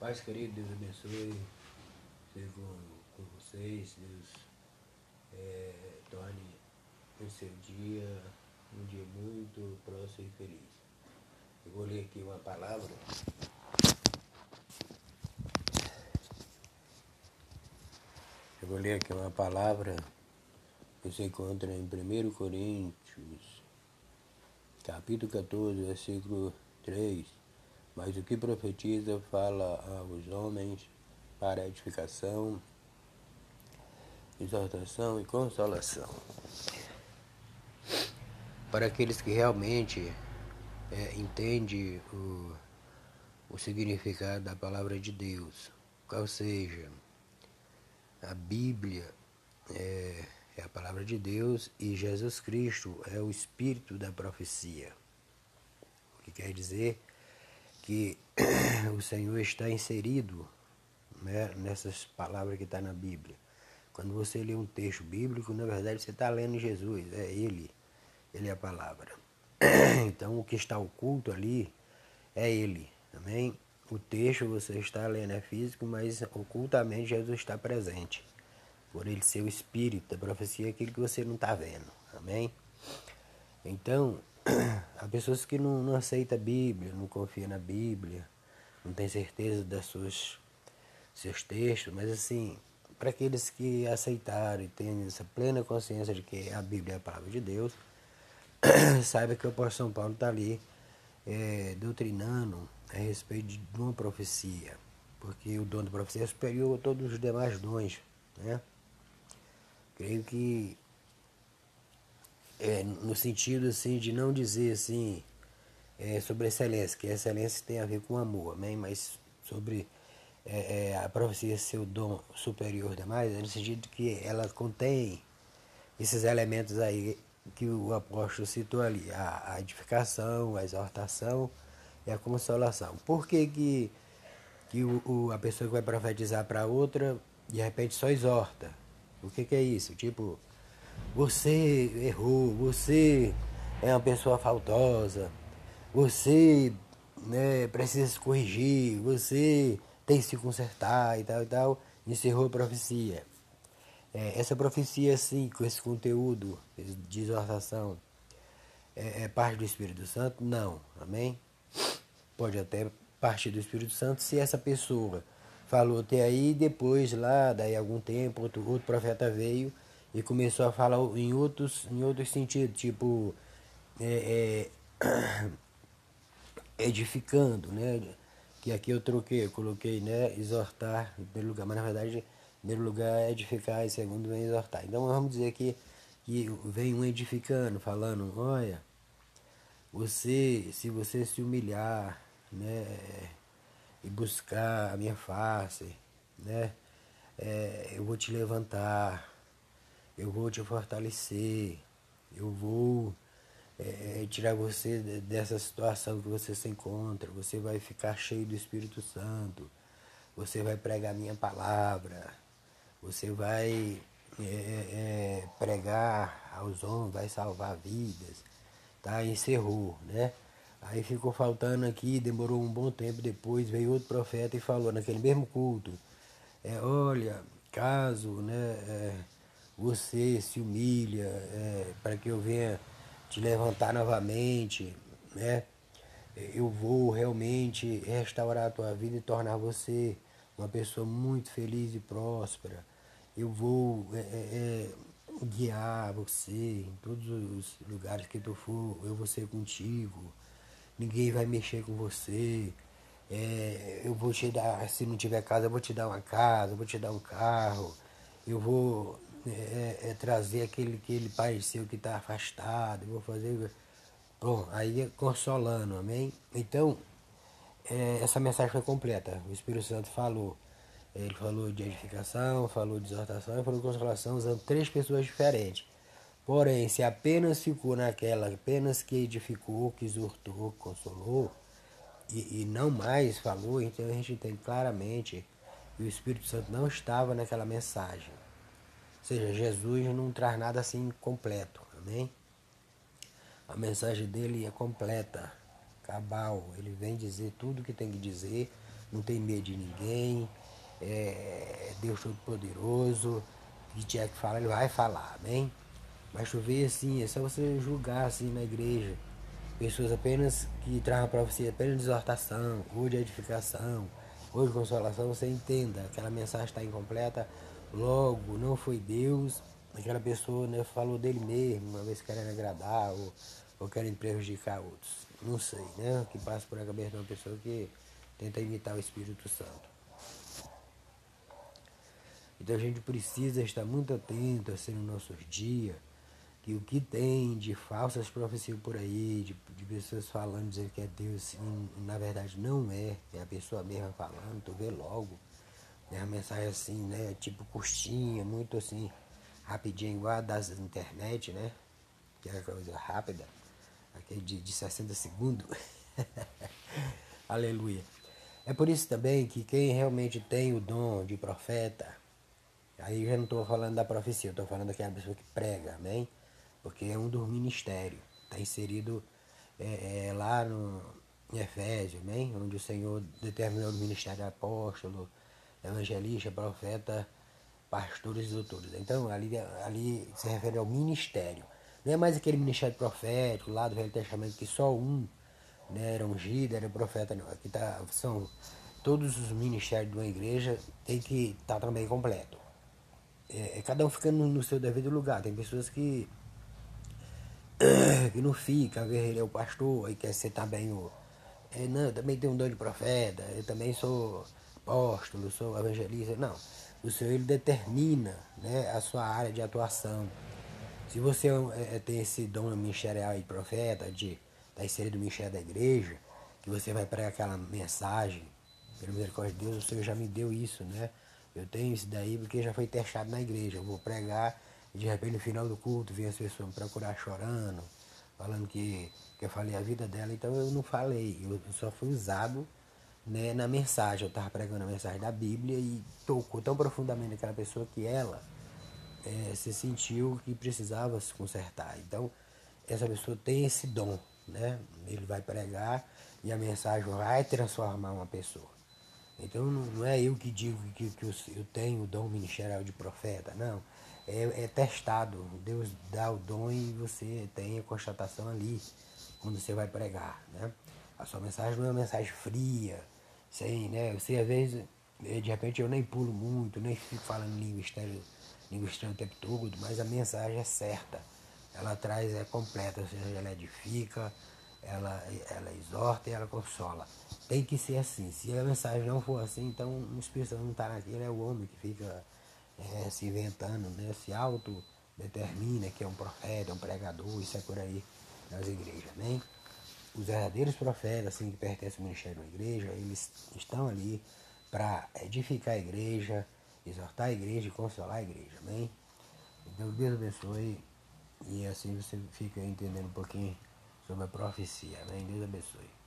Paz querido, Deus abençoe. Seja com, vocês. Deus é, torne o seu dia um dia muito próximo e feliz. Eu vou ler aqui uma palavra. Eu vou ler aqui uma palavra que se encontra em 1 Coríntios, capítulo 14, versículo 3. Mas o que profetiza fala aos homens para edificação, exortação e consolação. Para aqueles que realmente é, entendem o, o significado da palavra de Deus, qual seja, a Bíblia é, é a palavra de Deus e Jesus Cristo é o espírito da profecia. O que quer dizer que o Senhor está inserido né, nessas palavras que está na Bíblia. Quando você lê um texto bíblico, na verdade você está lendo Jesus, é Ele, Ele é a palavra. Então o que está oculto ali é Ele, amém? O texto você está lendo é físico, mas ocultamente Jesus está presente. Por ele ser o espírito da profecia, aquilo que você não está vendo, amém? Então, Há pessoas que não, não aceitam a Bíblia, não confiam na Bíblia, não têm certeza das seus textos, mas assim, para aqueles que aceitaram e têm essa plena consciência de que a Bíblia é a palavra de Deus, saiba que o apóstolo São Paulo está ali é, doutrinando a respeito de uma profecia, porque o dom da profecia é superior a todos os demais dons. Né? Creio que é, no sentido assim de não dizer assim é, sobre excelência, que excelência tem a ver com amor, amém? mas sobre é, é, a profecia ser o dom superior demais, é no sentido que ela contém esses elementos aí que o apóstolo citou ali, a, a edificação, a exortação e a consolação. Por que, que, que o, o a pessoa que vai profetizar para outra, de repente só exorta? O que, que é isso? Tipo, você errou, você é uma pessoa faltosa, você né, precisa se corrigir, você tem que se consertar e tal e tal. Encerrou a profecia. É, essa profecia, assim, com esse conteúdo de exortação, é, é parte do Espírito Santo? Não. Amém? Pode até partir do Espírito Santo se essa pessoa falou até aí, depois lá, daí algum tempo, outro, outro profeta veio e começou a falar em outros, em outros sentidos, tipo é, é, edificando, né? Que aqui eu troquei, eu coloquei, né? Exortar em primeiro lugar, mas na verdade, em primeiro lugar é edificar e segundo vem exortar. Então vamos dizer que, que vem um edificando, falando, olha, você, se você se humilhar, né? E buscar a minha face, né? É, eu vou te levantar, eu vou te fortalecer, eu vou é, tirar você dessa situação que você se encontra, você vai ficar cheio do Espírito Santo, você vai pregar minha palavra, você vai é, é, pregar aos homens, vai salvar vidas, tá? Encerrou, né? Aí ficou faltando aqui, demorou um bom tempo depois, veio outro profeta e falou naquele mesmo culto, é, olha, caso, né? Você se humilha é, para que eu venha te levantar novamente, né? Eu vou realmente restaurar a tua vida e tornar você uma pessoa muito feliz e próspera. Eu vou é, é, é guiar você em todos os lugares que tu for, eu vou ser contigo. Ninguém vai mexer com você. É, eu vou te dar, se não tiver casa, eu vou te dar uma casa, eu vou te dar um carro. Eu vou é, é, é, trazer aquele, aquele pai seu que está afastado, vou fazer. Bom, aí é consolando, amém? Então, é, essa mensagem foi completa. O Espírito Santo falou. Ele falou de edificação, falou de exortação e falou de consolação usando três pessoas diferentes. Porém, se apenas ficou naquela, apenas que edificou, que exortou, consolou, e, e não mais falou, então a gente entende claramente que o Espírito Santo não estava naquela mensagem. Seja, Jesus não traz nada assim completo, amém? A mensagem dele é completa, cabal. Ele vem dizer tudo o que tem que dizer, não tem medo de ninguém, é Deus Todo-Poderoso, que tiver que falar, ele vai falar, amém? Mas chover assim, é só você julgar assim na igreja. Pessoas apenas que trazem para você apenas exortação, ou de edificação, de consolação, você entenda, aquela mensagem está incompleta, logo não foi Deus, aquela pessoa né, falou dele mesmo, uma vez querendo agradar ou, ou querendo prejudicar outros. Não sei, né? O que passa por a cabeça de uma pessoa que tenta imitar o Espírito Santo. Então a gente precisa estar muito atento assim nos nossos dias, que o que tem de falsas profecias por aí, de, de pessoas falando, dizendo que é Deus, e, na verdade não é, é a pessoa mesma falando, tu vê logo. Né, a mensagem assim, né, tipo curtinha, muito assim, rapidinha, igual a das internet, né? Que é coisa rápida, aquele de, de 60 segundos. Aleluia. É por isso também que quem realmente tem o dom de profeta, Aí eu já não estou falando da profecia, eu estou falando daquela pessoa que prega, amém? Porque é um dos ministérios, está inserido é, é, lá no, em Efésio, amém? Onde o Senhor determinou o ministério apóstolo, evangelista, profeta, pastores e doutores. Então ali, ali se refere ao ministério. Não é mais aquele ministério profético lá do Velho Testamento que só um né, era ungido, era profeta, não. Aqui tá, são todos os ministérios de uma igreja tem que estar tá também completo é, é, cada um ficando no seu devido lugar. Tem pessoas que, que não ficam, ele é o pastor e quer ser também o. É, não, eu também tenho um dom de profeta, eu também sou apóstolo, sou evangelista. Não. O Senhor ele determina né, a sua área de atuação. Se você é, é tem esse dom ministerial de profeta, de estar tá inserido ministério da igreja, que você vai pregar aquela mensagem, pelo misericórdia de Deus, o Senhor já me deu isso, né? Eu tenho isso daí porque já foi testado na igreja. Eu vou pregar e de repente no final do culto vem as pessoas me procurar chorando, falando que, que eu falei a vida dela. Então eu não falei, eu só fui usado né, na mensagem. Eu estava pregando a mensagem da Bíblia e tocou tão profundamente aquela pessoa que ela é, se sentiu que precisava se consertar. Então essa pessoa tem esse dom, né? Ele vai pregar e a mensagem vai transformar uma pessoa. Então não é eu que digo que, que eu tenho o dom ministerial de profeta, não. É, é, testado. Deus dá o dom e você tem a constatação ali, quando você vai pregar. Né? A sua mensagem não é uma mensagem fria, sem, né? Você às vezes, de repente eu nem pulo muito, nem fico falando língua estranha, língua estranha o tempo todo, mas a mensagem é certa. Ela traz, é completa, ou seja, ela edifica, ela, ela exorta e ela consola. Tem que ser assim. Se a mensagem não for assim, então o Espírito Santo não está naquilo, é o homem que fica é, se inventando, né? se auto-determina que é um profeta, um pregador, isso é por aí nas igrejas. Né? Os verdadeiros profetas, assim, que pertencem ao ministério da igreja, eles estão ali para edificar a igreja, exortar a igreja e consolar a igreja. Amém? Então Deus abençoe e assim você fica entendendo um pouquinho sobre a profecia. Amém? Deus abençoe.